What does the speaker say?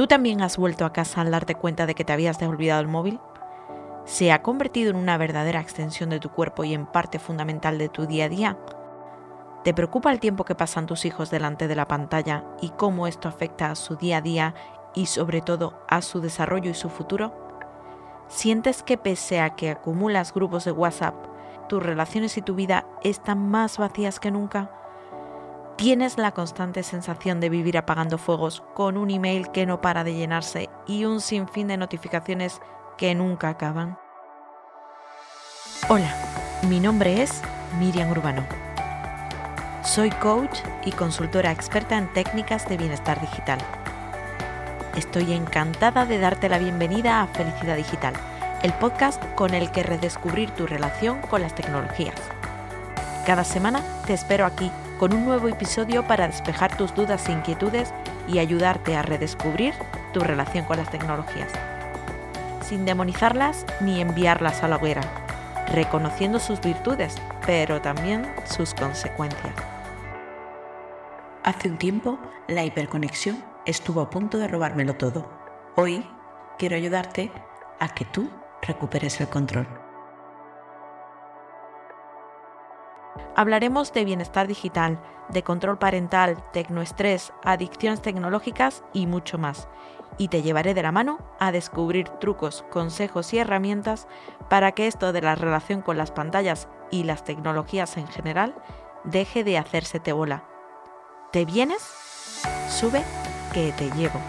¿Tú también has vuelto a casa al darte cuenta de que te habías olvidado el móvil? ¿Se ha convertido en una verdadera extensión de tu cuerpo y en parte fundamental de tu día a día? ¿Te preocupa el tiempo que pasan tus hijos delante de la pantalla y cómo esto afecta a su día a día y sobre todo a su desarrollo y su futuro? ¿Sientes que pese a que acumulas grupos de WhatsApp, tus relaciones y tu vida están más vacías que nunca? ¿Tienes la constante sensación de vivir apagando fuegos con un email que no para de llenarse y un sinfín de notificaciones que nunca acaban? Hola, mi nombre es Miriam Urbano. Soy coach y consultora experta en técnicas de bienestar digital. Estoy encantada de darte la bienvenida a Felicidad Digital, el podcast con el que redescubrir tu relación con las tecnologías. Cada semana te espero aquí con un nuevo episodio para despejar tus dudas e inquietudes y ayudarte a redescubrir tu relación con las tecnologías. Sin demonizarlas ni enviarlas a la hoguera, reconociendo sus virtudes, pero también sus consecuencias. Hace un tiempo, la hiperconexión estuvo a punto de robármelo todo. Hoy quiero ayudarte a que tú recuperes el control. Hablaremos de bienestar digital, de control parental, tecnoestrés, adicciones tecnológicas y mucho más. Y te llevaré de la mano a descubrir trucos, consejos y herramientas para que esto de la relación con las pantallas y las tecnologías en general deje de hacérsete bola. ¿Te vienes? Sube que te llevo.